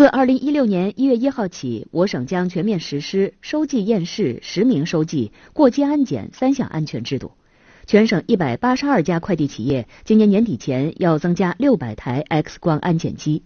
自二零一六年一月一号起我省将全面实施收寄验视实名收寄过机安检三项安全制度。全省一百八十二家快递企业今年年底前要增加六百台 x 光安检机。